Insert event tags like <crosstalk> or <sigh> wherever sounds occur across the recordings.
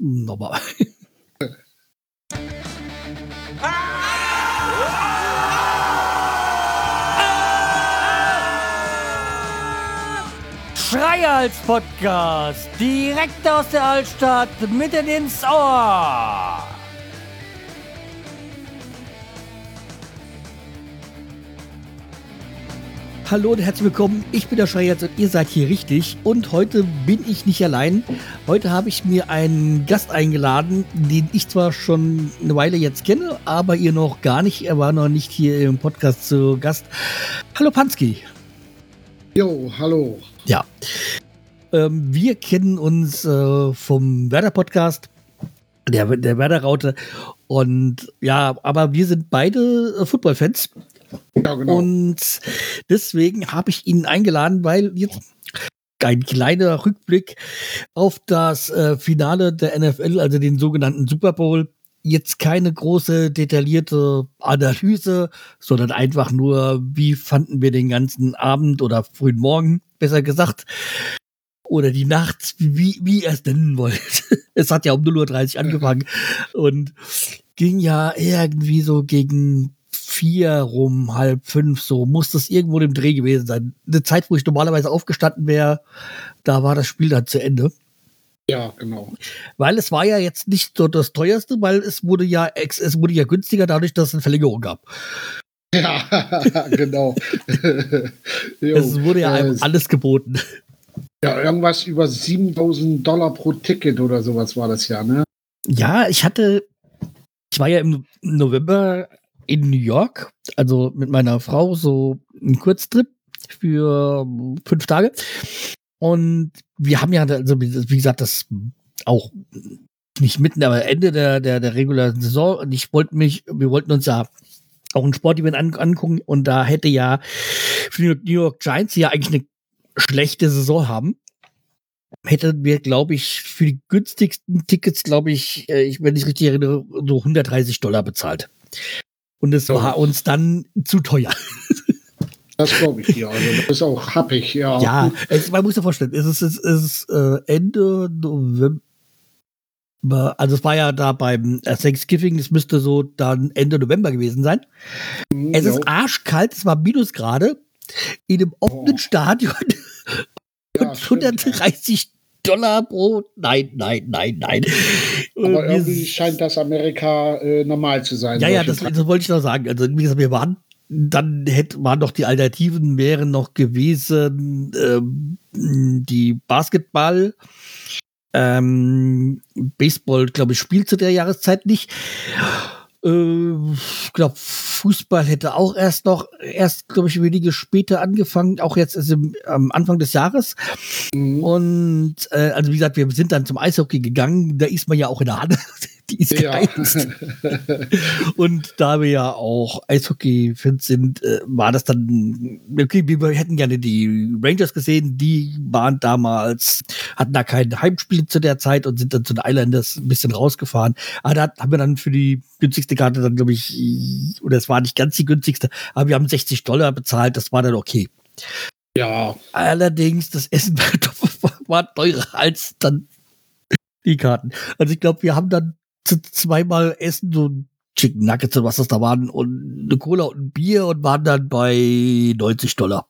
Nochmal. <laughs> Schreihals Podcast, direkt aus der Altstadt, mitten ins Ohr. Hallo und herzlich willkommen. Ich bin der Schreihals und ihr seid hier richtig. Und heute bin ich nicht allein. Heute habe ich mir einen Gast eingeladen, den ich zwar schon eine Weile jetzt kenne, aber ihr noch gar nicht. Er war noch nicht hier im Podcast zu Gast. Hallo Pansky. Jo, hallo. Ja. Ähm, wir kennen uns äh, vom Werder-Podcast, der, der Werder-Raute. Und ja, aber wir sind beide äh, Football-Fans. Ja, genau. Und deswegen habe ich ihn eingeladen, weil jetzt ein kleiner Rückblick auf das äh, Finale der NFL, also den sogenannten Super Bowl. Jetzt keine große detaillierte Analyse, sondern einfach nur, wie fanden wir den ganzen Abend oder frühen Morgen, besser gesagt, oder die Nacht, wie, wie ihr es nennen wollt. <laughs> es hat ja um 0.30 Uhr angefangen und ging ja irgendwie so gegen vier rum, halb fünf, so muss das irgendwo im Dreh gewesen sein. Eine Zeit, wo ich normalerweise aufgestanden wäre, da war das Spiel dann zu Ende. Ja, genau. Weil es war ja jetzt nicht so das teuerste, weil es wurde ja es wurde ja günstiger dadurch, dass es eine Verlängerung gab. Ja, <laughs> genau. <laughs> es wurde ja äh, alles geboten. Ja, irgendwas über 7000 Dollar pro Ticket oder sowas war das ja, ne? Ja, ich hatte, ich war ja im November in New York, also mit meiner Frau so einen Kurztrip für fünf Tage. Und wir haben ja, also wie gesagt, das auch nicht mitten, aber Ende der, der, der regulären Saison. Und ich wollte mich, wir wollten uns ja auch ein Sportevent an, angucken und da hätte ja für die New York Giants ja eigentlich eine schlechte Saison haben. Hätten wir, glaube ich, für die günstigsten Tickets, glaube ich, äh, ich, wenn ich richtig erinnere, so 130 Dollar bezahlt. Und es war uns dann zu teuer. <laughs> Das glaube ich dir. Also das ist auch happig, ja. Ja, es, man muss sich vorstellen, es ist, es ist äh, Ende November. Also es war ja da beim äh, Thanksgiving, es müsste so dann Ende November gewesen sein. Mhm, es jo. ist arschkalt, es war Minusgrade in einem offenen oh. Stadion ja, <laughs> und 130 Dollar pro. Nein, nein, nein, nein. Aber wir, irgendwie scheint das Amerika äh, normal zu sein. Ja, ja, das, das, wollte ich noch sagen. Also, wie gesagt, wir waren, dann hätte, waren doch die Alternativen, wären noch gewesen, ähm, die Basketball. Ähm, Baseball, glaube ich, spielt zu der Jahreszeit nicht. Äh, ich glaube, Fußball hätte auch erst noch, erst, glaube ich, wenige später angefangen, auch jetzt im, am Anfang des Jahres. Mhm. Und äh, also wie gesagt, wir sind dann zum Eishockey gegangen, da ist man ja auch in der Hand. <laughs> Die ist ja. <laughs> Und da wir ja auch Eishockey-Fans sind, äh, war das dann, okay, wir hätten gerne die Rangers gesehen, die waren damals, hatten da kein Heimspiel zu der Zeit und sind dann zu den Islanders ein bisschen rausgefahren. Aber da haben wir dann für die günstigste Karte dann, glaube ich, oder es war nicht ganz die günstigste, aber wir haben 60 Dollar bezahlt, das war dann okay. Ja. Allerdings, das Essen <laughs> war teurer als dann die Karten. Also ich glaube, wir haben dann zweimal Essen, so Chicken Nuggets und was das da waren und eine Cola und ein Bier und waren dann bei 90 Dollar.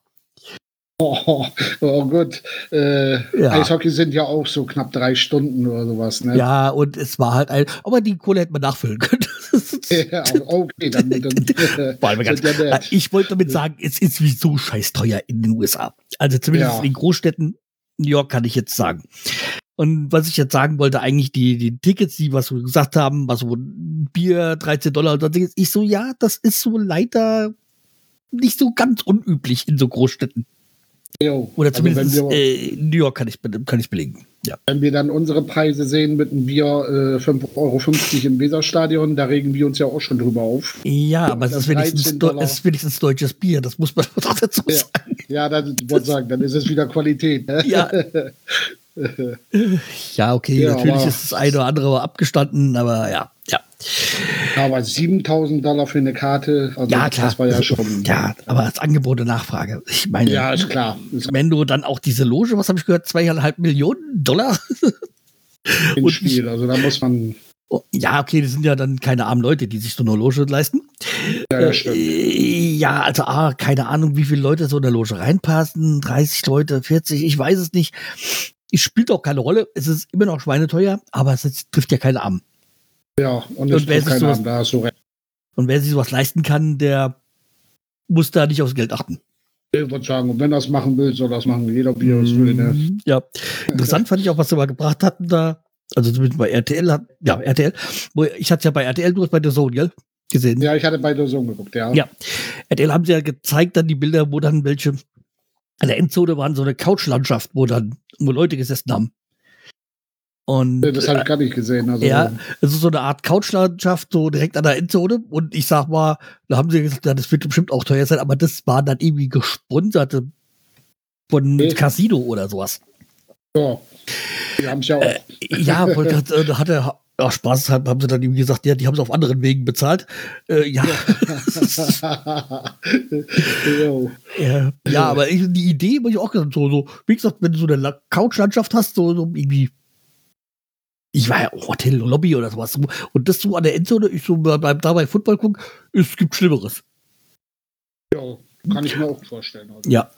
Oh, oh gut. Äh, ja. Eishockey sind ja auch so knapp drei Stunden oder sowas, ne? Ja, und es war halt ein, aber die Kohle hätte man nachfüllen können. <laughs> ja, okay, dann, dann <laughs> ja Ich wollte damit sagen, es ist sowieso scheiß teuer in den USA. Also zumindest ja. in den Großstädten, New York kann ich jetzt sagen. Und was ich jetzt sagen wollte, eigentlich die, die Tickets, die was wir gesagt haben, was so Bier, 13 Dollar und sonstiges, ich so, ja, das ist so leider nicht so ganz unüblich in so Großstädten. Jo, Oder also zumindest also wir, äh, New York kann ich, kann ich belegen. Ja. Wenn wir dann unsere Preise sehen mit einem Bier äh, 5,50 Euro im Weserstadion, da regen wir uns ja auch schon drüber auf. Ja, aber es ist, wenigstens, es ist wenigstens deutsches Bier, das muss man <laughs> doch dazu sagen. Ja, ja dann, ich sagen, dann ist es wieder Qualität. Ne? Ja. <laughs> <laughs> ja, okay, ja, natürlich ist das eine oder andere abgestanden, aber ja, ja. Aber 7000 Dollar für eine Karte, also ja, klar. das war ja schon. Ja, aber das Angebot und Nachfrage. Ich meine, ja, ist klar. Wenn du dann auch diese Loge, was habe ich gehört, zweieinhalb Millionen Dollar? <laughs> ins Spiel. Also da muss man. Oh, ja, okay, das sind ja dann keine armen Leute, die sich so eine Loge leisten. Ja, ja, stimmt. Äh, ja, also ah, keine Ahnung, wie viele Leute so in der Loge reinpassen. 30 Leute, 40, ich weiß es nicht. Es spielt auch keine Rolle. Es ist immer noch schweineteuer, aber es trifft ja keinen Arm. Ja, und es Und wer sich sowas- an, da hast du recht. Und wer sich sowas leisten kann, der muss da nicht aufs Geld achten. Ich würde sagen, und wenn das machen will, soll das machen. Jeder wie er es will. Ne? Mhm, Ja, interessant fand ich auch, was sie mal gebracht hatten da. Also zumindest bei RTL, hat, ja, RTL. Ich hatte ja bei RTL, du hast bei der Zone, gell? Gesehen. Ja, ich hatte bei der Sohn geguckt, ja. Ja. RTL haben sie ja gezeigt, dann die Bilder, wo dann welche, an der Endzone waren so eine Couchlandschaft, wo dann, wo Leute gesessen haben. Und Das habe ich gar nicht gesehen. Also, Ja. es ist so eine Art Couchlandschaft, so direkt an der Endzone. Und ich sag mal, da haben sie gesagt, ja, das wird bestimmt auch teuer sein, aber das waren dann irgendwie gesponserte von Okay. Casino oder sowas. ja. Die haben ja auch. Äh, Ja, äh, <laughs> da hat er, ja, Spaß haben haben sie dann irgendwie gesagt, ja, die haben es auf anderen Wegen bezahlt. Äh, ja, ja, <laughs> ja, aber ich, die Idee, muss ich auch gesagt, so, so, wie gesagt, wenn du so eine La- Couchlandschaft hast, so, so irgendwie, ich war ja Hotel, Lobby oder sowas, so, und das so an der Endzone, ich so beim dabei Football gucken, es gibt Schlimmeres. ja, kann ich mir auch vorstellen. Also. Ja.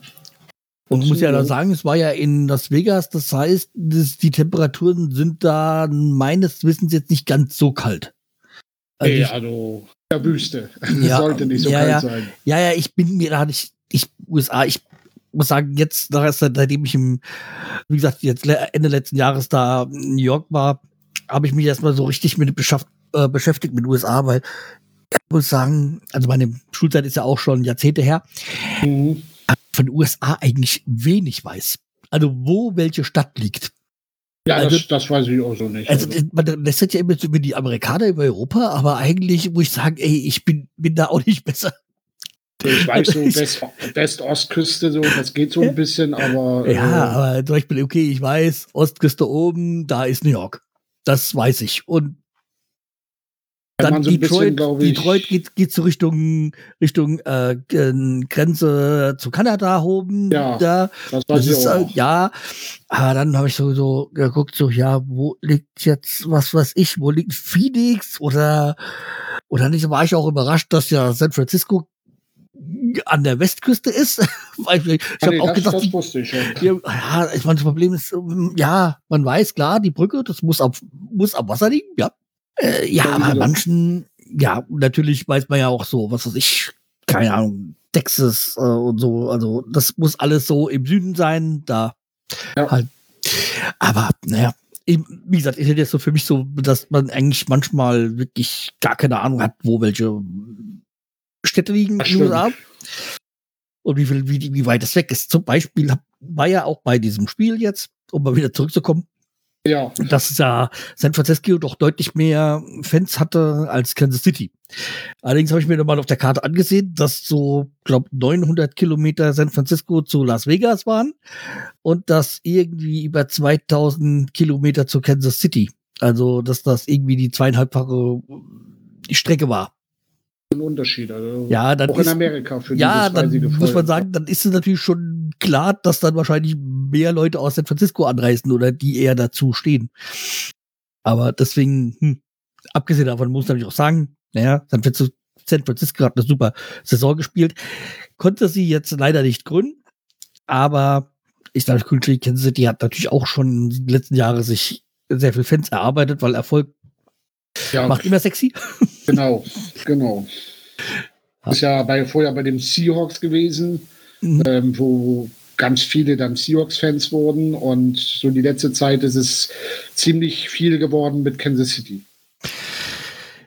Und man muss ja da sagen, es war ja in Las Vegas, das heißt, das, die Temperaturen sind da meines Wissens jetzt nicht ganz so kalt. Also Nee, also der Wüste. <laughs> Ja, Sollte nicht so ja, kalt ja. sein. Ja, ja, ich bin mir da nicht, ich, USA, ich muss sagen, jetzt, seitdem ich im, wie gesagt, jetzt Ende letzten Jahres da in New York war, habe ich mich erstmal so richtig mit beschafft, äh, beschäftigt mit USA, weil ich muss sagen, also meine Schulzeit ist ja auch schon Jahrzehnte her, Mhm. Von den USA eigentlich wenig weiß. Also wo welche Stadt liegt. Ja, Also- das, das weiß ich auch so nicht. Also Also, man lässt ja immer so über die Amerikaner über Europa, aber eigentlich muss ich sagen, ey, ich bin, bin da auch nicht <laughs> besser. ich weiß so, ich- West- West-Ostküste, so, das geht so ein bisschen, aber. Ja, äh, aber zum Beispiel, okay, ich weiß, Ostküste oben, da ist New York. Das weiß ich. Und dann man so Detroit, bisschen, ich, Detroit geht, geht so Richtung, Richtung äh, Grenze zu Kanada oben. Ja, da. Das Das ist, äh, ja, aber dann habe ich so, so geguckt, so, ja, wo liegt jetzt, was weiß ich, wo liegt Phoenix oder, oder nicht, war ich auch überrascht, dass ja San Francisco an der Westküste ist. <laughs> Ich ich Ah, habe nee, auch gedacht, das wusste ich ja, ja, ich meine, das Problem ist, ähm, ja, man weiß, klar, die Brücke, das muss am, muss am Wasser liegen, ja. Äh, ja, aber gesagt. manchen, ja, natürlich weiß man ja auch so, was weiß ich, keine Ahnung, Texas äh, und so, also das muss alles so im Süden sein, da Ja. halt. Aber, naja, wie gesagt, ich hätte jetzt so für mich so, dass man eigentlich manchmal wirklich gar keine Ahnung hat, wo welche Städte liegen Das in den. USA. Und wie, viel, wie, wie weit es weg ist. Zum Beispiel war ja auch bei diesem Spiel jetzt, um mal wieder zurückzukommen, Ja, dass ja San Francisco doch deutlich mehr Fans hatte als Kansas City. Allerdings habe ich mir nochmal auf der Karte angesehen, dass so, glaube 900 Kilometer San Francisco zu Las Vegas waren und dass irgendwie über 2000 Kilometer zu Kansas City. Also, dass das irgendwie die zweieinhalbfache Strecke war. Ein Unterschied. Also Ja, dann auch in ist, Amerika für ja, dann muss man sagen, dann ist es natürlich schon klar, dass dann wahrscheinlich mehr Leute aus San Francisco anreisen oder die eher dazu stehen. Aber deswegen, hm, abgesehen davon muss ich natürlich auch sagen, naja, San Francisco, San Francisco hat eine super Saison gespielt. Konnte sie jetzt leider nicht gründen, aber ich glaube, Kansas City hat natürlich auch schon in den letzten Jahren sich sehr viel Fans erarbeitet, weil Erfolg Ja, macht immer sexy. <laughs> genau, genau. Ja. Ist ja bei, vorher bei den Seahawks gewesen, Mhm. ähm, wo ganz viele dann Seahawks-Fans wurden und so die letzte Zeit ist es ziemlich viel geworden mit Kansas City.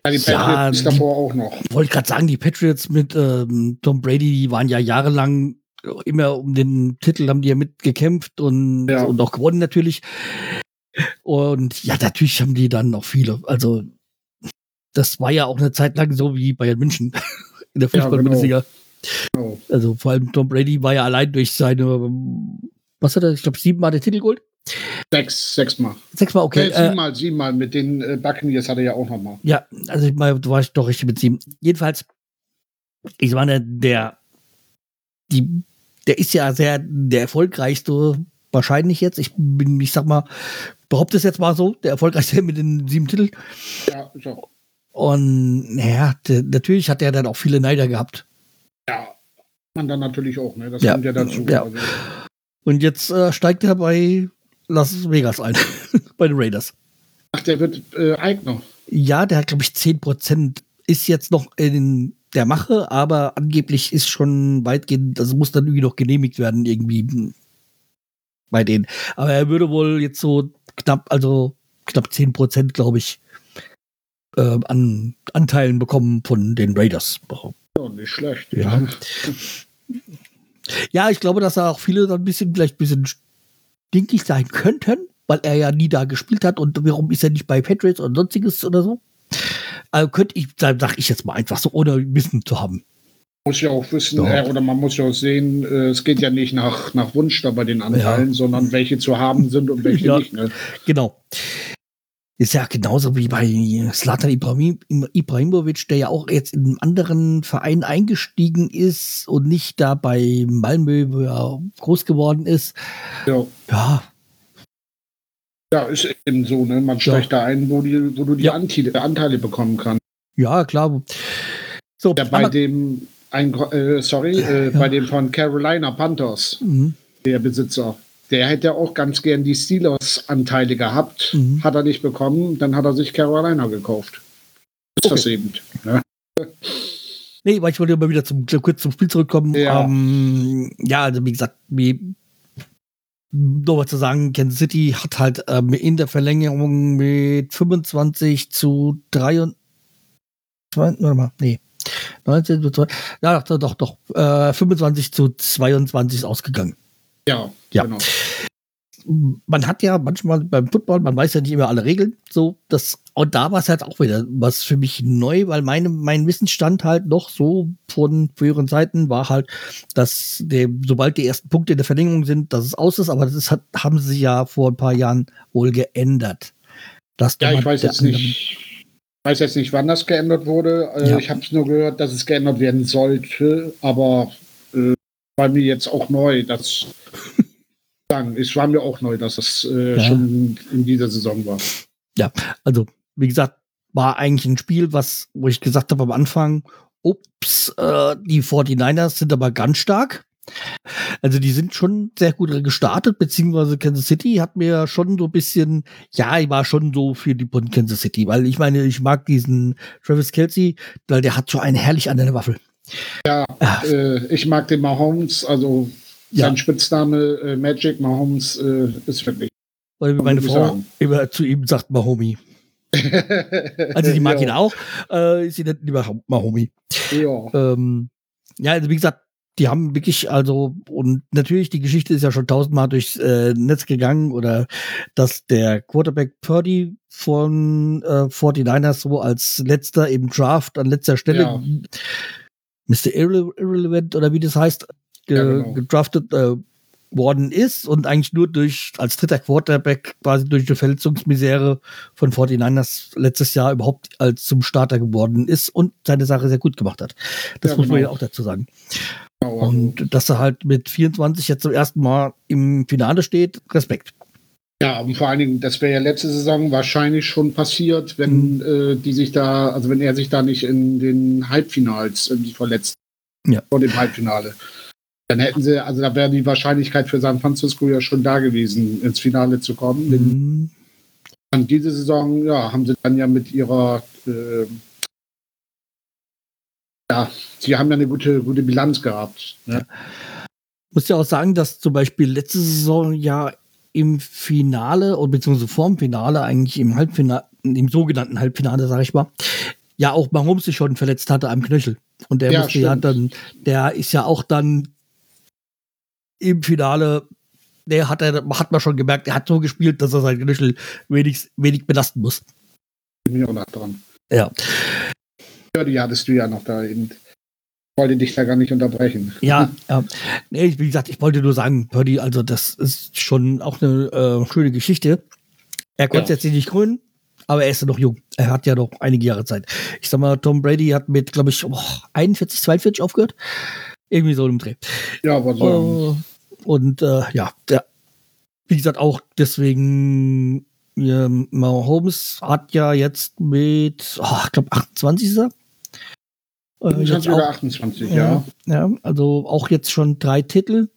Ja, die Ja, Patriots die- davor auch noch. wollte gerade sagen, die Patriots mit ähm, Tom Brady, die waren ja jahrelang immer um den Titel, haben die ja mitgekämpft und, Ja. und auch gewonnen natürlich. Und ja, natürlich haben die dann noch viele. Also, das war ja auch eine Zeit lang so wie Bayern München <laughs> in der Ja, Fußball-Bundesliga. Genau. Also, vor allem Tom Brady war ja allein durch seine, was hat er, ich glaube, siebenmal den Titel geholt? Sechs, sechsmal. Sechsmal, okay. Okay, Äh, siebenmal, siebenmal. Mit den äh, Buccaneers hat er ja auch noch mal. Ja, also ich meine, du warst doch richtig mit sieben. Jedenfalls, ich meine, der, die, der ist ja sehr der erfolgreichste wahrscheinlich jetzt. Ich bin, ich sag mal, behaupte es jetzt mal so, der erfolgreichste <laughs> mit den sieben Titeln. Ja, so. Und naja, natürlich hat er dann auch viele Neider gehabt. Ja, man dann natürlich auch, ne? Das Ja, kommt ja dazu. ja. Also, Und jetzt äh, steigt er bei Las Vegas ein, <laughs> bei den Raiders. ach, der wird äh, Eigner. Ja, der hat, glaube ich, 10%, ist jetzt noch in der Mache, aber angeblich ist schon weitgehend, also muss dann irgendwie noch genehmigt werden, irgendwie hm, bei denen. Aber er würde wohl jetzt so knapp, also knapp 10%, glaube ich, äh, an Anteilen bekommen von den Raiders. Ja, nicht schlecht. Ja. Ja, ich glaube, dass da auch viele dann ein bisschen, vielleicht ein bisschen stinkig sein könnten, weil er ja nie da gespielt hat und warum ist er nicht bei Patriots und sonstiges oder so. Also könnte ich, sag ich jetzt mal einfach so, ohne Wissen zu haben. muss ja auch wissen, Ja. oder man muss ja auch sehen, äh, es geht ja nicht nach, nach Wunsch da bei den Anteilen, sondern welche zu haben sind und welche Ja. nicht. Ne? Genau. Ist ja genauso wie bei Slatan Ibrahim, Ibrahimovic, der ja auch jetzt in einem anderen Verein eingestiegen ist und nicht da bei Malmö, wo er groß geworden ist. Ja. Ja, ja, ist eben so, ne? Man steigt da ein, wo, die, wo du die Ja. Anteile, Anteile bekommen kannst. ja, klar. So, Ja, bei dem, ein, äh, sorry, äh, Ja. bei dem von Carolina Panthers, Mhm. der Besitzer, der hätte auch ganz gern die Steelers-Anteile gehabt, Mhm. hat er nicht bekommen, dann hat er sich Carolina gekauft. Ist das eben. Ne? Nee, weil ich wollte immer wieder zum, kurz zum Spiel zurückkommen. Ja. Ähm, ja, also wie gesagt, wie nur was zu sagen, Kansas City hat halt ähm, in der Verlängerung mit 25 zu 23, warte mal, nee, 19 zu 2, ja, doch, doch, doch, äh, 25 zu 22 ist ausgegangen. Ja, Ja. genau. man hat ja manchmal beim Football, man weiß ja nicht immer alle Regeln, so, das, und da war es halt auch wieder was für mich neu, weil meine, mein Wissensstand halt noch so von früheren Zeiten war halt, dass der, sobald die ersten Punkte in der Verlängerung sind, dass es aus ist, aber das ist, hat, haben sie ja vor ein paar Jahren wohl geändert. Dass Ja, ich weiß jetzt nicht, weiß jetzt nicht, wann das geändert wurde. Äh, Ja. Ich habe es nur gehört, dass es geändert werden sollte, aber äh, war mir jetzt auch neu, dass sagen, es war mir auch neu, dass das äh, Ja. schon in dieser Saison war. Also, wie gesagt, war eigentlich ein Spiel, was, wo ich gesagt habe am Anfang, ups, äh, die 49ers sind aber ganz stark. Also die sind schon sehr gut gestartet, beziehungsweise Kansas City hat mir schon so ein bisschen, ja, ich war schon so für die von Kansas City, weil ich meine, ich mag diesen Travis Kelsey, weil der hat so einen herrlich an der Waffel. Ja, äh, ich mag den Mahomes, also Ja. sein Spitzname äh, Magic Mahomes äh, ist wirklich. weil meine Frau sagen. immer zu ihm sagt Mahomi. <laughs> Also die mag ihn auch, äh, sie nennt ihn lieber Mahomi. Ja, Ähm, ja, also wie gesagt, die haben wirklich, also, und natürlich, die Geschichte ist ja schon tausendmal durchs äh, Netz gegangen, oder dass der Quarterback Purdy von äh, 49ers so als letzter im Draft an letzter Stelle, Ja. Mr. Irre Irrelevant oder wie das heißt, ge Ja, genau. gedraftet äh, worden ist und eigentlich nur durch, als dritter Quarterback quasi durch die Verletzungsmisere von 49ers letztes Jahr überhaupt als zum Starter geworden ist und seine Sache sehr gut gemacht hat. Das Ja, muss man genau. ja auch dazu sagen. genau, also, Und dass er halt mit 24 jetzt zum ersten Mal im Finale steht, Respekt. ja, und vor allen Dingen, das wäre ja letzte Saison wahrscheinlich schon passiert, wenn Mhm. äh, die sich da, also wenn er sich da nicht in den Halbfinals irgendwie verletzt. Ja. Vor dem Halbfinale. Dann hätten sie, also da wäre die Wahrscheinlichkeit für San Francisco ja schon da gewesen, ins Finale zu kommen. Mhm. Und diese Saison, ja, haben sie dann ja mit ihrer, äh, ja, sie haben ja eine gute, gute Bilanz gehabt. Ne? Muss ja auch sagen, dass zum Beispiel letzte Saison ja im Finale oder beziehungsweise vorm Finale, eigentlich im Halbfinale, im sogenannten Halbfinale, sag ich mal, ja auch Mahomes sich schon verletzt hatte am Knöchel. Und der Ja, musste ja stimmt. dann, der ist ja auch dann im Finale, der hat, er, hat man schon gemerkt, er hat so gespielt, dass er sein Knöchel wenig, wenig belasten muss. Bin ich auch noch dran. Ja. Ja, die hattest du ja noch da eben. Ich wollte dich da gar nicht unterbrechen. Ja, <laughs> ja. Nee, wie gesagt, ich wollte nur sagen, Purdy, also das ist schon auch eine äh, schöne Geschichte. Er konnte Ja. jetzt nicht gründen, aber er ist ja noch jung. Er hat ja noch einige Jahre Zeit. Ich sag mal, Tom Brady hat mit, glaube ich, oh, 41, 42 aufgehört. Irgendwie so im Dreh. Ja, aber so. Äh, und äh, ja, der, wie gesagt, auch deswegen ja, Mahomes hat ja jetzt mit, oh, ich glaube, 28 ist er. Äh, 25 oder 28, ja. Ja, also auch jetzt schon drei Titel.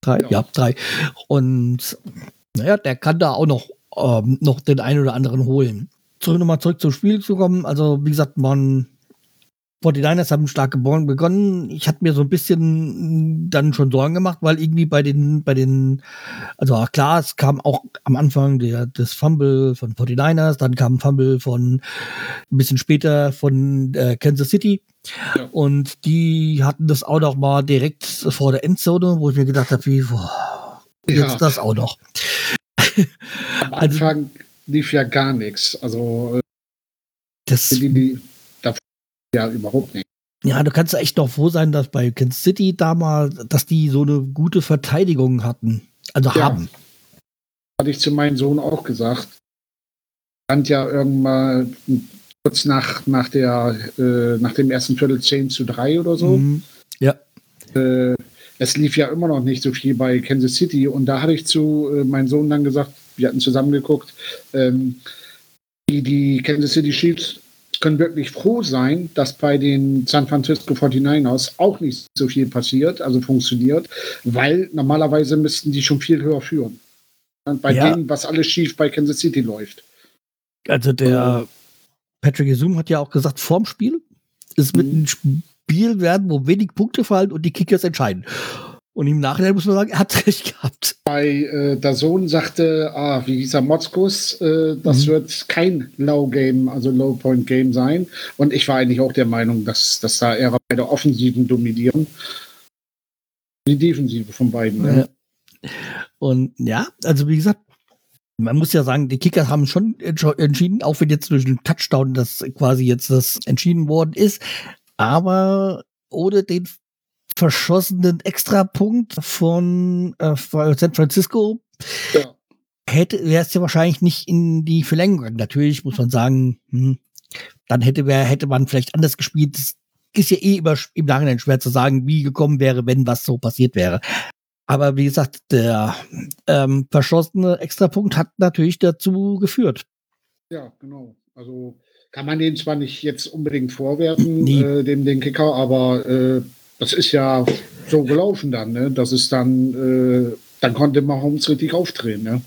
Drei, ja, ja drei. Und naja, der kann da auch noch, ähm, noch den einen oder anderen holen. Zurück nochmal zurück zum Spiel zu kommen. Also, wie gesagt, man 49ers haben stark begonnen. Ich hatte mir so ein bisschen dann schon Sorgen gemacht, weil irgendwie bei den, bei den, also klar, es kam auch am Anfang der, das Fumble von 49ers, dann kam ein Fumble von ein bisschen später von äh, Kansas City. Ja. Und die hatten das auch noch mal direkt vor der Endzone, wo ich mir gedacht habe, wie, boah, jetzt ja. das auch noch. Am <laughs> also Anfang also, lief ja gar nichts. Also das, die, die, ja überhaupt nicht. Ja, du kannst echt noch froh sein, dass bei Kansas City damals, dass die so eine gute Verteidigung hatten. Also ja. haben. Hatte ich zu meinem Sohn auch gesagt. Stand ja irgendwann kurz nach, nach, der, äh, nach dem ersten Viertel 10 zu 3 oder so. Mhm. Ja. Äh, es lief ja immer noch nicht so viel bei Kansas City und da hatte ich zu äh, meinem Sohn dann gesagt, wir hatten zusammen geguckt, ähm, die, die Kansas City Chiefs können wirklich froh sein, dass bei den San Francisco 49ers auch nicht so viel passiert, also funktioniert, weil normalerweise müssten die schon viel höher führen. Bei ja. dem, was alles schief bei Kansas City läuft. Also der Patrick Zoom hat ja auch gesagt, vorm Spiel ist mit mhm. einem Spiel werden, wo wenig Punkte fallen und die Kickers entscheiden. Und im Nachhinein muss man sagen, er hat <laughs> recht gehabt. Bei äh, der Sohn sagte, ah, wie hieß er, Motzkus, äh, das mhm. wird kein Low-Game, also Low-Point-Game sein. Und ich war eigentlich auch der Meinung, dass, dass da eher beide Offensiven dominieren. Die Defensive von beiden. Ja. Und ja, also wie gesagt, man muss ja sagen, die Kicker haben schon entschieden, auch wenn jetzt durch den Touchdown das quasi jetzt das entschieden worden ist. Aber ohne den verschossenen Extrapunkt von äh, San Francisco ja. hätte wäre es ja wahrscheinlich nicht in die Verlängerung. gegangen. Natürlich muss man sagen, hm, dann hätte wär, hätte man vielleicht anders gespielt. Das ist ja eh immer im Nachhinein schwer zu sagen, wie gekommen wäre, wenn was so passiert wäre. Aber wie gesagt, der ähm, verschossene Extrapunkt hat natürlich dazu geführt. Ja, genau. Also kann man den zwar nicht jetzt unbedingt vorwerfen, nee. äh, dem den Kicker, aber äh, das ist ja so gelaufen dann, ne? Das ist dann, äh, dann konnte Mahomes richtig aufdrehen, ne?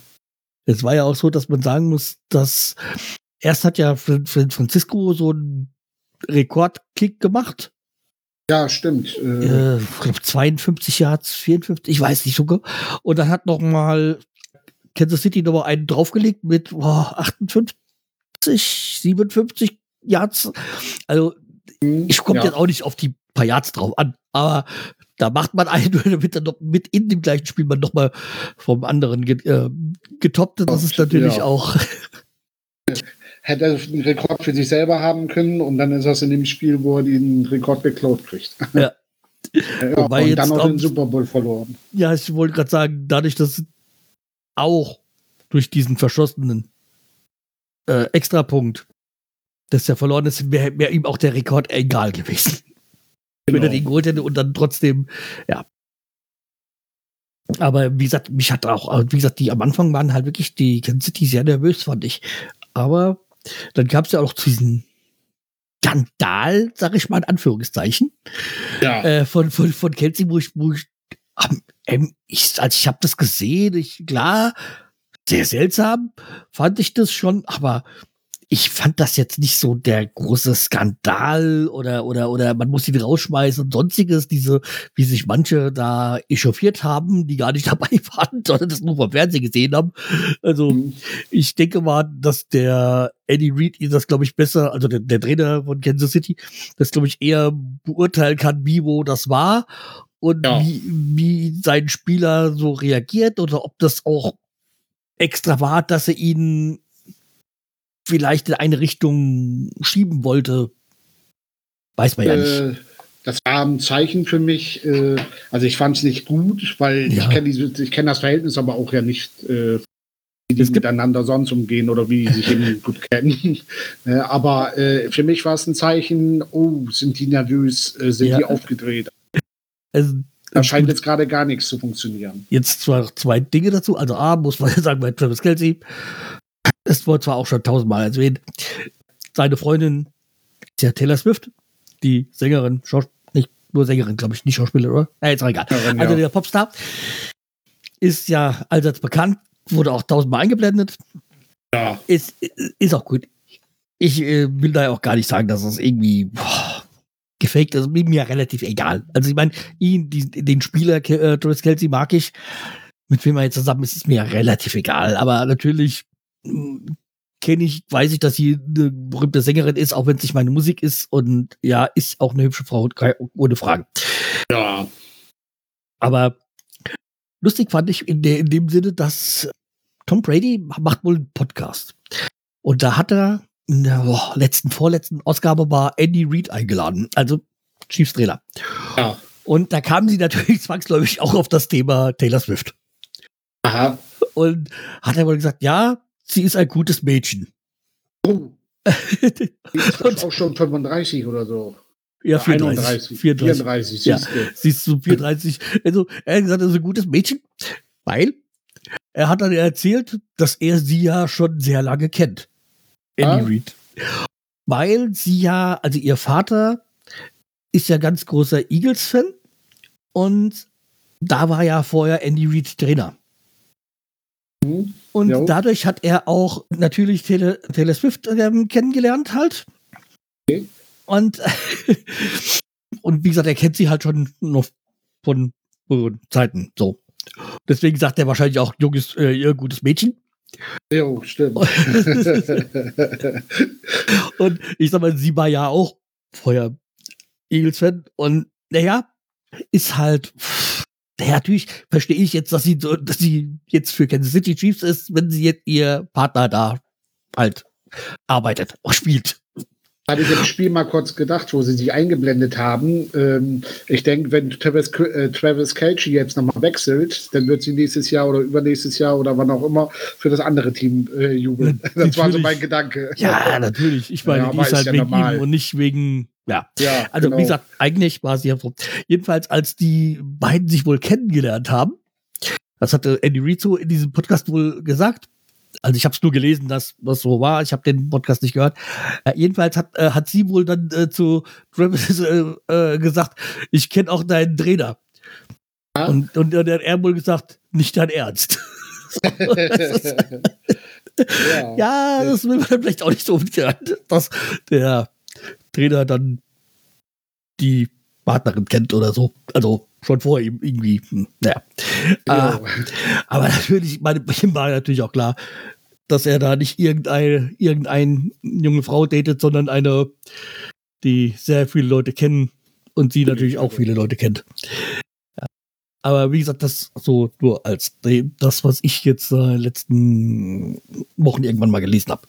Es war ja auch so, dass man sagen muss, dass erst hat ja Francisco so einen Rekordkick gemacht. Ja, stimmt. Äh, äh, 52 Yards, 54, ich weiß nicht sogar. Und dann hat noch mal Kansas City noch mal einen draufgelegt mit oh, 58, 57 Yards. Also mhm, ich komme ja. jetzt auch nicht auf die paar Yards drauf an. Aber da macht man einen, <laughs> damit dann noch mit in dem gleichen Spiel man noch mal vom anderen get, äh, getoppt. Das ist natürlich ja. auch. <laughs> Hätte er einen Rekord für sich selber haben können und dann ist das in dem Spiel, wo er den Rekord geklaut kriegt. <laughs> Ja. ja Wobei und dann noch den Super Bowl verloren. Ja, ich wollte gerade sagen, dadurch, dass auch durch diesen verschossenen äh, Extrapunkt, dass er verloren ist, wäre wär ihm auch der Rekord egal gewesen. Genau. Wenn er den geholt hätte und dann trotzdem, ja. Aber wie gesagt, mich hat auch, wie gesagt, die am Anfang waren halt wirklich die Kansas City sehr nervös, fand ich. Aber dann gab es ja auch zu diesem Skandal, sag ich mal in Anführungszeichen, ja. äh, von, von, von Kelsey, wo ich, wo ich, ähm, ich also ich habe das gesehen, ich, klar, sehr seltsam fand ich das schon, aber ich fand das jetzt nicht so der große Skandal oder, oder, oder man muss ihn rausschmeißen und sonstiges, diese, wie sich manche da echauffiert haben, die gar nicht <laughs> dabei waren, sondern das nur vom Fernsehen gesehen haben. Also, mhm. ich denke mal, dass der Eddie Reid das, glaube ich, besser, also der, der Trainer von Kansas City, das, glaube ich, eher beurteilen kann, wie, wo das war und ja. wie, wie sein Spieler so reagiert oder ob das auch extra war, dass er ihn vielleicht in eine Richtung schieben wollte. Weiß man ja äh, nicht. Das war ein Zeichen für mich. Äh, also ich fand es nicht gut, weil ja. ich kenne ich kenne das Verhältnis aber auch ja nicht, äh, wie die miteinander sonst umgehen oder wie die sich eben <laughs> gut kennen. aber äh, für mich war es ein Zeichen, oh, sind die nervös, äh, sind ja. die aufgedreht. Also, da scheint jetzt gerade gar nichts zu funktionieren. Jetzt zwar zwei Dinge dazu. Also A, muss man ja <laughs> sagen, bei Travis Kelsey es wurde zwar auch schon tausendmal erwähnt, seine Freundin ist ja Taylor Swift, die Sängerin, Schaus nicht nur Sängerin, glaube ich, nicht Schauspielerin, oder? Äh, ist auch egal. Ja, also ja. der Popstar ist ja allseits bekannt, wurde auch tausendmal eingeblendet. Ja. Ist, ist auch gut. Ich äh, will da ja auch gar nicht sagen, dass es irgendwie boah, gefaked ist. Mir ja relativ egal. Also ich meine, ihn, die, den Spieler äh, Travis Kelsey mag ich. Mit wem er jetzt zusammen ist, ist mir relativ egal. Aber natürlich kenne ich, weiß ich, dass sie eine berühmte Sängerin ist, auch wenn es nicht meine Musik ist. Und ja, ist auch eine hübsche Frau, ohne Fragen. Ja. Aber lustig fand ich in, der, in dem Sinne, dass Tom Brady macht wohl einen Podcast. Und da hat er in der boah, letzten, vorletzten Ausgabe war Andy Reid eingeladen, also Chiefs Trainer. Ja. Und da kamen sie natürlich <laughs> zwangsläufig auch auf das Thema Taylor Swift. Aha. Und hat er wohl gesagt, ja, sie ist ein gutes Mädchen. Oh. <laughs> Die ist auch schon 35 oder so. Ja, 34. 34. 34, Ja. siehst du. Sie ist so 34. Also, er hat gesagt, er ist ein gutes Mädchen, weil er hat dann erzählt, dass er sie ja schon sehr lange kennt. Andy Ah. Reid. Weil sie ja, also ihr Vater ist ja ganz großer Eagles-Fan und da war ja vorher Andy Reid Trainer. Hm. Und Jo. dadurch hat er auch natürlich Taylor, Taylor Swift ähm, kennengelernt halt. Okay. Und, <laughs> und wie gesagt, er kennt sie halt schon noch von früheren Zeiten. So. Deswegen sagt er wahrscheinlich auch junges, äh, ihr gutes Mädchen. Jo, stimmt. <laughs> Und ich sag mal, sie war ja auch vorher Eagles-Fan. Und naja, ist halt. Naja, natürlich verstehe ich jetzt, dass sie, so, dass sie jetzt für Kansas City Chiefs ist, wenn sie jetzt ihr Partner da halt arbeitet, auch spielt. Hatte ich im Spiel mal kurz gedacht, wo sie sich eingeblendet haben. Ähm, ich denke, wenn Travis, äh, Travis Kelce jetzt nochmal wechselt, dann wird sie nächstes Jahr oder übernächstes Jahr oder wann auch immer für das andere Team äh, jubeln. Das war so Natürlich. mein Gedanke. Ja, natürlich. Ich meine, Ja, die ist ist halt ja wegen normal. ihm und nicht wegen, ja. Ja, Also, genau. wie gesagt, eigentlich war sie ja so. Jedenfalls, als die beiden sich wohl kennengelernt haben, das hatte Andy Reid so in diesem Podcast wohl gesagt. Also ich habe es nur gelesen, dass das so war. Ich habe den Podcast nicht gehört. Äh, jedenfalls hat, äh, hat sie wohl dann äh, zu Travis äh, äh, gesagt, ich kenne auch deinen Trainer. Ja. Und, und dann hat er wohl gesagt, nicht dein Ernst. <laughs> ja. <laughs> Ja, das will man dann vielleicht auch nicht so unbedingt, dass der Trainer dann die Partnerin kennt oder so. Also schon vor ihm irgendwie. Hm, Naja. Ah, Jo. aber natürlich, meine, <laughs> ihm war natürlich auch klar, dass er da nicht irgendeine, irgendeine junge Frau datet, sondern eine, die sehr viele Leute kennen und sie natürlich auch viele Leute kennt. Ja. Aber wie gesagt, das so nur als das, was ich jetzt äh, letzten Wochen irgendwann mal gelesen habe.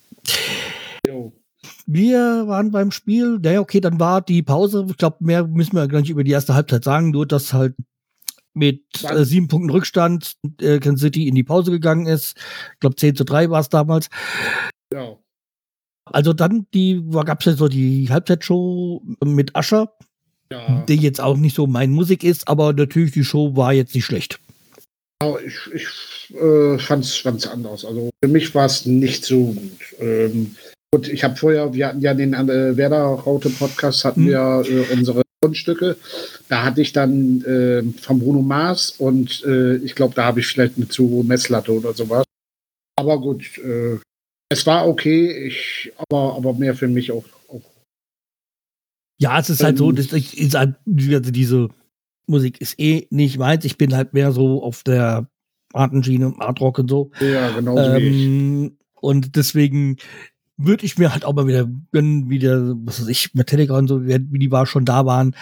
Wir waren beim Spiel, naja, okay, dann war die Pause. Ich glaube, mehr müssen wir gar nicht über die erste Halbzeit sagen, nur dass halt mit äh, sieben Punkten Rückstand äh, Kansas City in die Pause gegangen ist. Ich glaube, 10 zu 3 war es damals. Ja. Also dann die gab es ja so die Halbzeitshow mit Ascher, Ja. die jetzt auch nicht so mein Musik ist, aber natürlich die Show war jetzt nicht schlecht. Ich, ich äh, fand es ganz anders. Also für mich war es nicht so gut. Ähm, gut, ich habe vorher, wir hatten ja den äh, Werder Raute Podcast, hatten Mhm. wir äh, unsere Grundstücke. Da hatte ich dann äh, von Bruno Mars und äh, ich glaube, da habe ich vielleicht eine zu hohe Messlatte oder sowas. Aber gut, äh, es war okay, ich, aber, aber mehr für mich auch. auch. Ja, es ist halt so, Ähm. das ist, halt, also diese Musik ist eh nicht meins. Ich bin halt mehr so auf der Artenschiene, Art Rock und so. Ja, ich. Ähm, und deswegen würde ich mir halt auch mal wieder gönnen, wieder, was weiß ich, Metallica und so, wie die war schon da waren.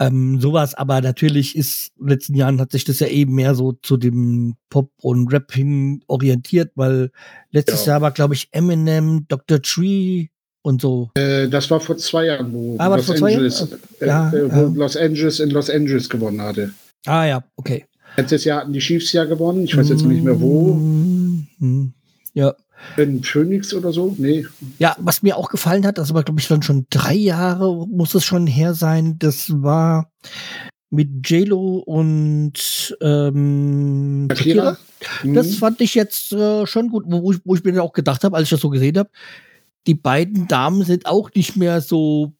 Ähm, sowas, aber natürlich ist in den letzten Jahren hat sich das ja eben mehr so zu dem Pop und Rap hin orientiert, weil letztes Ja. Jahr war, glaube ich, Eminem, Dr. Tree und so. Äh, das war vor zwei Jahren, wo Ah, Los? Angeles, äh, Ja, äh, wo. Los Angeles in Los Angeles gewonnen hatte. Ah ja, okay. Letztes Jahr hatten die Chiefs ja gewonnen. Ich weiß jetzt nicht mehr wo. Mhm. Ja. In Phoenix oder so? Nee. Ja, was mir auch gefallen hat, das war, glaube ich, dann schon drei Jahre, muss es schon her sein, das war mit JLo und ähm, Shakira. Mhm. Das fand ich jetzt äh, schon gut, wo ich, wo ich mir dann auch gedacht habe, als ich das so gesehen habe, die beiden Damen sind auch nicht mehr so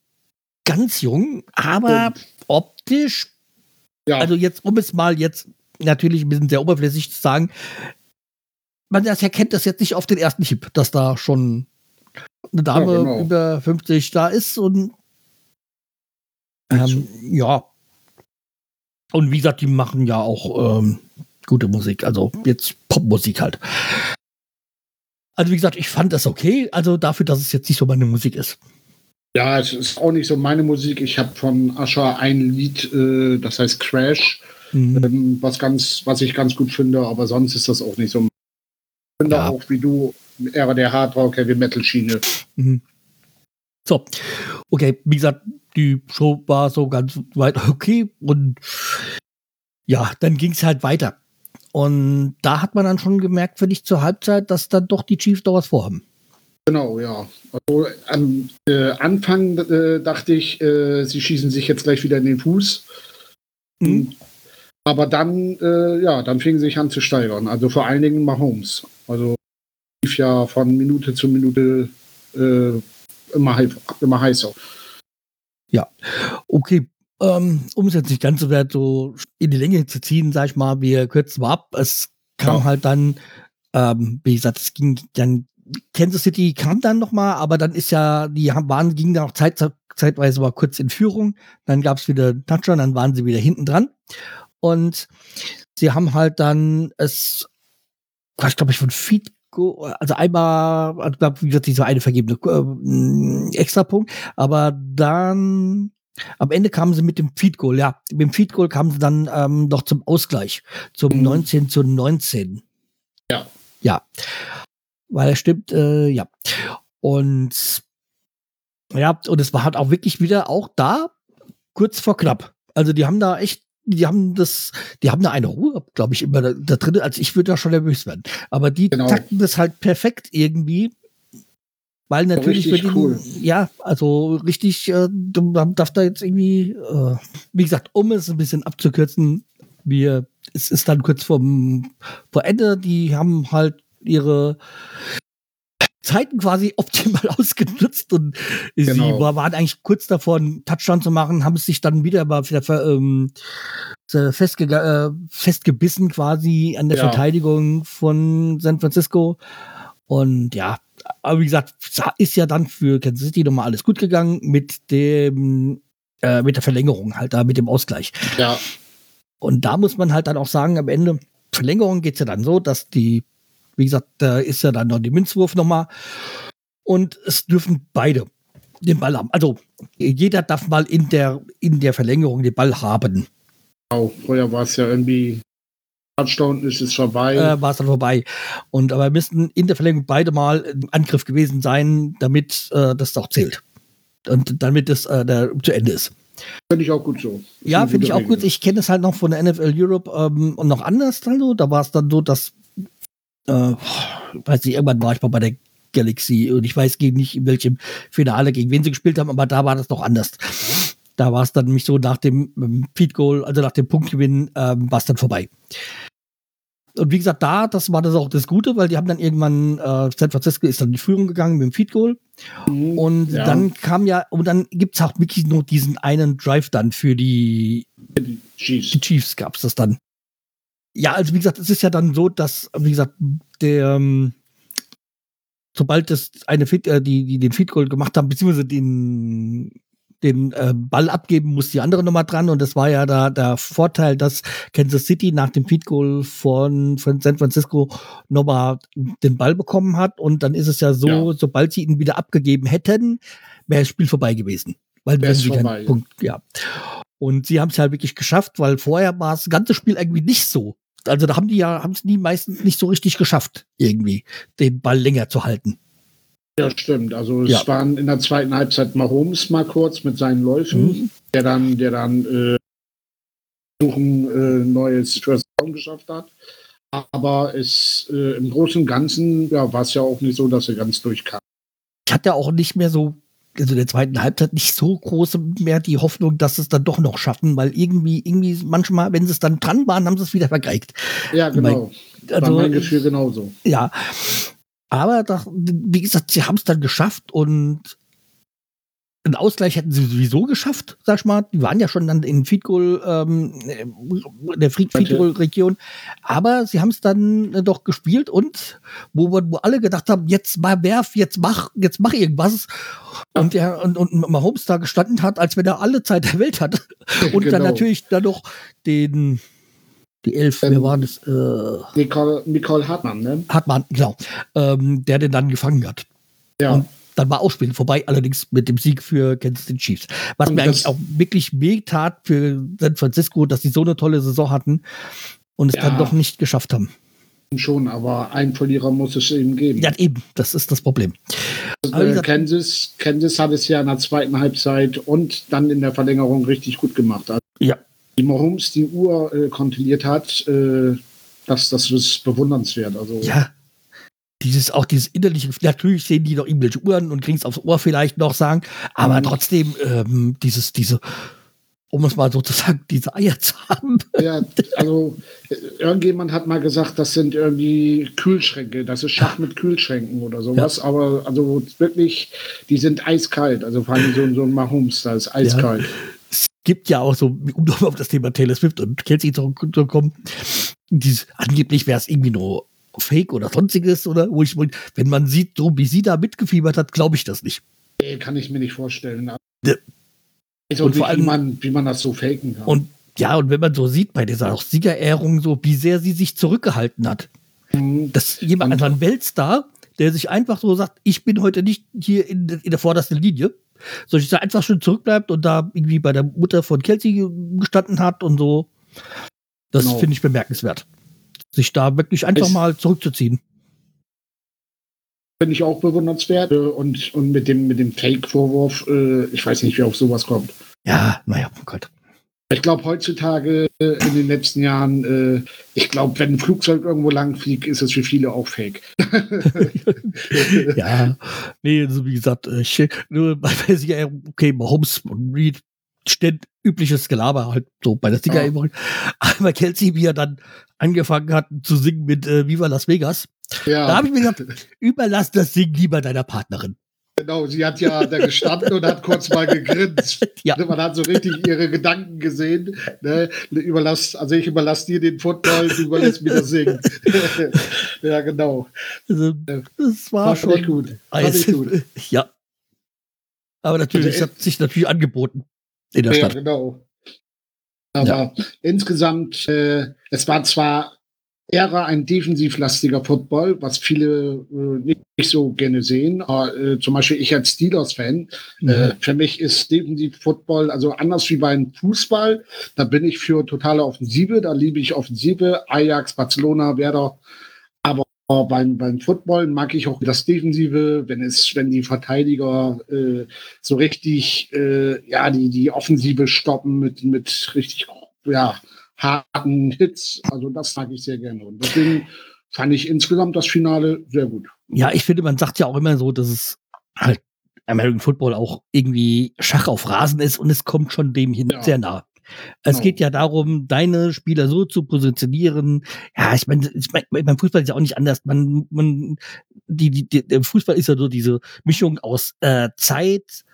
ganz jung, aber und. optisch, ja. also jetzt, um es mal jetzt natürlich ein bisschen sehr oberflächlich zu sagen, man erkennt das jetzt nicht auf den ersten Chip, dass da schon eine Dame ja, genau. über 50 da ist und ähm, ja. Und wie gesagt, die machen ja auch ähm, gute Musik, also jetzt Popmusik halt. Also wie gesagt, ich fand das okay, also dafür, dass es jetzt nicht so meine Musik ist. Ja, es ist auch nicht so meine Musik. Ich habe von Ascher ein Lied, äh, das heißt Crash, mhm. ähm, was ganz, was ich ganz gut finde, aber sonst ist das auch nicht so. Ich finde ja. auch wie du eher der Hardrock Heavy Metal Schiene. Mhm. So, okay, wie gesagt, die Show war so ganz weit <laughs> okay und ja, dann ging es halt weiter. Und da hat man dann schon gemerkt, für dich zur Halbzeit, dass dann doch die Chiefs da was vorhaben. Genau, ja. Also am äh, Anfang äh, dachte ich, äh, sie schießen sich jetzt gleich wieder in den Fuß. Mhm. Aber dann, äh, ja, dann fingen sie sich an zu steigern. Also vor allen Dingen Mahomes. Also lief ja von Minute zu Minute äh, immer, immer heißer. Ja, okay. Ähm, um es jetzt nicht ganz so weit so in die Länge zu ziehen, sag ich mal, wir kürzen mal ab. Es kam ja. halt dann, ähm, wie gesagt, es ging dann, Kansas City kam dann nochmal, aber dann ist ja, die waren, gingen dann auch Zeit, zeitweise mal kurz in Führung, dann gab es wieder Touchdown, dann waren sie wieder hinten dran. Und sie haben halt dann es, ich glaube ich, von Feed also einmal, also glaube wie gesagt, dieser eine vergebene äh, Extrapunkt, aber dann am Ende kamen sie mit dem Feed Goal, ja, mit dem Feed Goal kamen sie dann ähm, doch zum Ausgleich, zum mhm. 19 zu 19. Ja. Ja. Weil er stimmt, äh, ja. Und ja, und es war halt auch wirklich wieder auch da kurz vor knapp. Also die haben da echt die haben das, die haben da eine Ruhe, glaube ich, immer da, da, drin, als ich würde da schon nervös werden. Aber die genau. takten das halt perfekt irgendwie. Weil natürlich für die, cool. ja, also richtig, äh, du darfst da jetzt irgendwie, äh, wie gesagt, um es ein bisschen abzukürzen, wir, es ist dann kurz vorm, vor Ende, die haben halt ihre Zeiten quasi <laughs> optimal ausgenutzt und genau. sie waren eigentlich kurz davor, einen Touchdown zu machen, haben es sich dann wieder aber wieder ähm, festge äh, festgebissen quasi an der ja. Verteidigung von San Francisco. Und ja, aber wie gesagt, ist ja dann für Kansas City nochmal alles gut gegangen mit dem, äh, mit der Verlängerung halt da, mit dem Ausgleich. Ja. Und da muss man halt dann auch sagen, am Ende, Verlängerung geht es ja dann so, dass die wie gesagt, da ist ja dann noch die Münzwurf nochmal. Und es dürfen beide den Ball haben. Also jeder darf mal in der, in der Verlängerung den Ball haben. Genau, vorher war es ja irgendwie Touchdown ist es vorbei. Äh, war es dann vorbei. Und aber müssten in der Verlängerung beide mal im Angriff gewesen sein, damit äh, das auch zählt. Und damit es äh, der, zu Ende ist. Finde ich auch gut so. Ja, finde ich auch Regel. gut. Ich kenne es halt noch von der NFL Europe ähm, und noch anders. Also, da war es dann so, dass äh, weiß nicht, irgendwann war ich mal bei der Galaxy und ich weiß gegen nicht in welchem Finale, gegen wen sie gespielt haben, aber da war das noch anders. Da war es dann nämlich so nach dem ähm, Feed Goal, also nach dem Punktgewinn, ähm, war es dann vorbei. Und wie gesagt, da, das war das auch das Gute, weil die haben dann irgendwann, äh, San Francisco ist dann in die Führung gegangen mit dem Feed Goal. Mhm, und ja. dann kam ja, und dann gibt es auch wirklich nur diesen einen Drive dann für die, die Chiefs. Die Chiefs gab es das dann. Ja, also wie gesagt, es ist ja dann so, dass, wie gesagt, der, ähm, sobald das eine Fit, äh, die, die den Feed Goal gemacht haben, beziehungsweise den, den äh, Ball abgeben, muss die andere Nummer dran. Und das war ja da der Vorteil, dass Kansas City nach dem Feed Goal von, von San Francisco nochmal den Ball bekommen hat. Und dann ist es ja so, ja. sobald sie ihn wieder abgegeben hätten, wäre das Spiel vorbei gewesen. Weil dann wieder vorbei. Punkt, ja. Und sie haben es halt wirklich geschafft, weil vorher war das ganze Spiel irgendwie nicht so also da haben die ja, haben es nie meistens nicht so richtig geschafft, irgendwie den Ball länger zu halten. Ja, stimmt. Also es ja. waren in der zweiten Halbzeit Mahomes mal kurz mit seinen Läufen, mhm. der dann, der dann äh, ein äh, neues First Down geschafft hat. Aber es äh, im Großen und Ganzen ja, war es ja auch nicht so, dass er ganz durchkam. Ich hatte auch nicht mehr so also in der zweiten Halbzeit nicht so große mehr die Hoffnung, dass es dann doch noch schaffen, weil irgendwie, irgendwie manchmal, wenn sie es dann dran waren, haben sie es wieder vergeigt. Ja, genau. Weil, also, War mein Gefühl genauso. Ja. Aber doch, wie gesagt, sie haben es dann geschafft und einen Ausgleich hätten sie sowieso geschafft, sag ich mal. Die waren ja schon dann in Feed Goal, ähm, der Feed Goal Region. Aber sie haben es dann äh, doch gespielt und wo, wo alle gedacht haben, jetzt mal werf, jetzt mach, jetzt mach irgendwas. Und der, und, und Mahomes da gestanden hat, als wenn er alle Zeit der Welt hat. <laughs> Und genau. dann natürlich dann noch den, die Elf, ähm, wer war das? Äh, Nicole, Nicole Hartmann, ne? Hartmann, genau. Ähm, der den dann gefangen hat. Ja. Und dann war Ausspiel vorbei, allerdings mit dem Sieg für Kansas City Chiefs. Was mir eigentlich auch wirklich weh tat für San Francisco, dass sie so eine tolle Saison hatten und es ja, dann doch nicht geschafft haben. Schon, aber einen Verlierer muss es eben geben. Ja, eben, das ist das Problem. Also, äh, Kansas, Kansas hat es ja in der zweiten Halbzeit und dann in der Verlängerung richtig gut gemacht. Also, ja. Die Mahomes die Uhr äh, kontrolliert hat, äh, das, das ist bewundernswert. Also, ja, dieses, auch dieses innerliche, natürlich sehen die noch irgendwelche Uhren und kriegen es aufs Ohr vielleicht noch sagen, aber mhm. trotzdem, ähm, dieses, diese, um es mal so zu sagen, <laughs> diese Eier zu haben. Ja, also irgendjemand hat mal gesagt, das sind irgendwie Kühlschränke, das ist Schach mit Kühlschränken oder sowas, ja. aber also wirklich, die sind eiskalt, also vor allem so, so ein Mahomes, da ist eiskalt. Ja. Es gibt ja auch so, um auf das Thema Taylor Swift und Kelsey zurückzukommen, dieses, angeblich wäre es irgendwie nur Fake oder sonstiges oder wo ich, wenn man sieht, so wie sie da mitgefiebert hat, glaube ich das nicht. Nee, kann ich mir nicht vorstellen. Ja. Also und vor allem, wie man, wie man das so faken kann. Und ja, und wenn man so sieht bei dieser Siegerehrung, so wie sehr sie sich zurückgehalten hat. Mhm. Dass jemand, also ein Weltstar, der sich einfach so sagt, ich bin heute nicht hier in, in der vordersten Linie, sondern da einfach schon zurückbleibt und da irgendwie bei der Mutter von Kelsey gestanden hat und so. Das genau. finde ich bemerkenswert sich da wirklich einfach ich, mal zurückzuziehen. Finde ich auch bewundernswert. Äh, und, und mit dem, mit dem Fake-Vorwurf, äh, ich weiß nicht, wie auf sowas kommt. Ja, naja, oh Gott. Ich glaube, heutzutage äh, in den letzten Jahren, äh, ich glaube, wenn ein Flugzeug irgendwo lang fliegt, ist es für viele auch fake. <laughs> ja, nee, also wie gesagt, ich, nur <laughs> bei okay, Mahomes und Reed steht übliches Gelaber halt so bei der Siegerehrung. Ja. Aber Kelsey, wie er dann angefangen hat zu singen mit äh, Viva Las Vegas, ja. da habe ich mir gedacht, <laughs> überlass das Singen lieber deiner Partnerin. Genau, sie hat ja da gestanden und hat kurz mal gegrinst. <laughs> Ja. Man hat so richtig ihre Gedanken gesehen. Ne? Überlass, also ich überlasse dir den Football, du überlässt mir das Singen. <laughs> ja, genau. Also, das war, war schon gut. War gut. Ja. Aber natürlich, also, es hat sich natürlich angeboten in der ja, Stadt. genau. Aber ja. insgesamt, äh, es war zwar eher ein defensivlastiger Football, was viele äh, nicht, nicht, so gerne sehen. Aber, äh, zum Beispiel ich als Steelers-Fan, mhm. äh, für mich ist Defensiv-Football, also anders wie beim Fußball, da bin ich für totale Offensive, da liebe ich Offensive, Ajax, Barcelona, Werder. Aber beim, beim Football mag ich auch das Defensive, wenn es, wenn die Verteidiger äh, so richtig äh, ja die, die Offensive stoppen mit, mit richtig ja, harten Hits. Also das mag ich sehr gerne. Und deswegen fand ich insgesamt das Finale sehr gut. Ja, ich finde, man sagt ja auch immer so, dass es halt American Football auch irgendwie Schach auf Rasen ist und es kommt schon dem hin ja. sehr nah. Es genau. geht ja darum, deine Spieler so zu positionieren. Ja, ich meine, ich mein, beim Fußball ist ja auch nicht anders. Man, man, die, die, die, der Fußball ist ja so diese Mischung aus äh, Zeit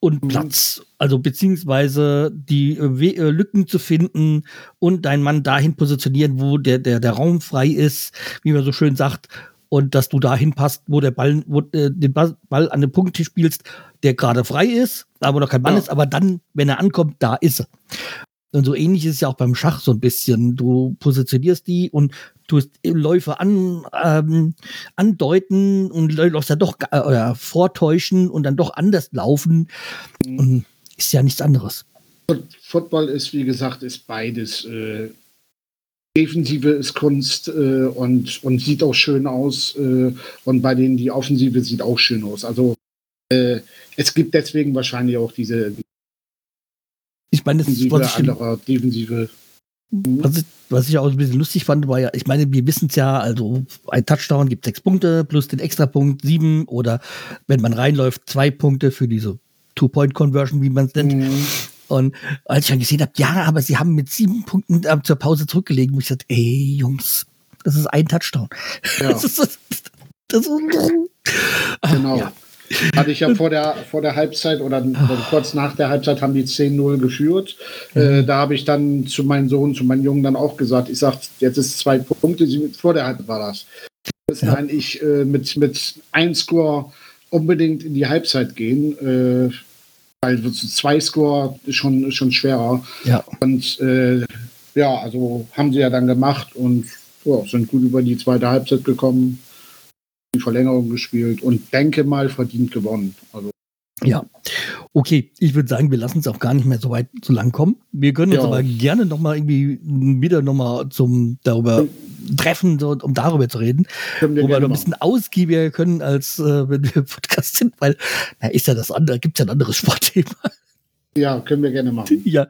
und mhm. Platz. Also beziehungsweise die äh, äh, Lücken zu finden und deinen Mann dahin positionieren, wo der, der, der Raum frei ist, wie man so schön sagt und dass du dahin passt, wo der Ball, wo, äh, den Ball an den Punkt spielst, der gerade frei ist, aber noch kein Mann ja. ist, aber dann, wenn er ankommt, da ist er. Und so ähnlich ist es ja auch beim Schach so ein bisschen. Du positionierst die und tust Läufe an, ähm, andeuten und läufst ja doch äh, oder vortäuschen und dann doch anders laufen. Mhm. Und ist ja nichts anderes. Football ist, wie gesagt, ist beides. Äh, Defensive ist Kunst äh, und, und sieht auch schön aus. Äh, und bei denen die Offensive sieht auch schön aus. Also äh, es gibt deswegen wahrscheinlich auch diese ich meine, das Defensive, anderer Defensive. Mhm. Was, ich, was ich auch ein bisschen lustig fand, war ja, ich meine, wir wissen es ja, also ein Touchdown gibt sechs Punkte plus den Extrapunkt sieben oder wenn man reinläuft, zwei Punkte für diese Two-Point-Conversion, wie man es nennt. Mhm. Und als ich dann gesehen habe, ja, aber sie haben mit sieben Punkten äh, zur Pause zurückgelegt, muss ich gesagt, ey, Jungs, das ist ein Touchdown. Ja. <laughs> Das ist, das, das ist, genau. Ja. Hatte ich ja vor der, vor der Halbzeit oder kurz nach der Halbzeit haben die 10-0 geführt. Mhm. Äh, da habe ich dann zu meinem Sohn, zu meinem Jungen dann auch gesagt, ich sage, jetzt ist zwei Punkte, vor der Halbzeit war das. Das ja. eigentlich äh, mit, mit ein Score unbedingt in die Halbzeit gehen. Äh, weil so zwei Score ist schon, schon schwerer. Ja. Und äh, ja, also haben sie ja dann gemacht und ja, sind gut über die zweite Halbzeit gekommen die Verlängerung gespielt und denke mal verdient gewonnen. Also ja, okay. Ich würde sagen, wir lassen es auch gar nicht mehr so weit so lang kommen. Wir können uns ja. aber gerne noch mal irgendwie wieder noch mal zum darüber treffen, so, um darüber zu reden, wo wir noch ein bisschen ausgiebiger können, als äh, wenn wir Podcast sind, weil na, ist ja das andere, gibt es ja ein anderes Sportthema. Ja, können wir gerne machen. Ja,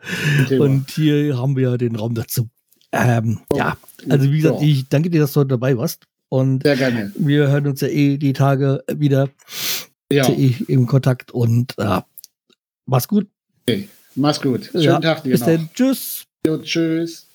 und hier haben wir ja den Raum dazu. Ähm, oh. Ja, also wie gesagt, ja. ich danke dir, dass du heute dabei warst. Und Sehr gerne. wir hören uns ja eh die Tage wieder. Ja. Eh im Kontakt und äh, mach's gut. Okay. Mach's gut. Schönen ja. Tag dir. Bis noch. dann. Tschüss. Jo, tschüss.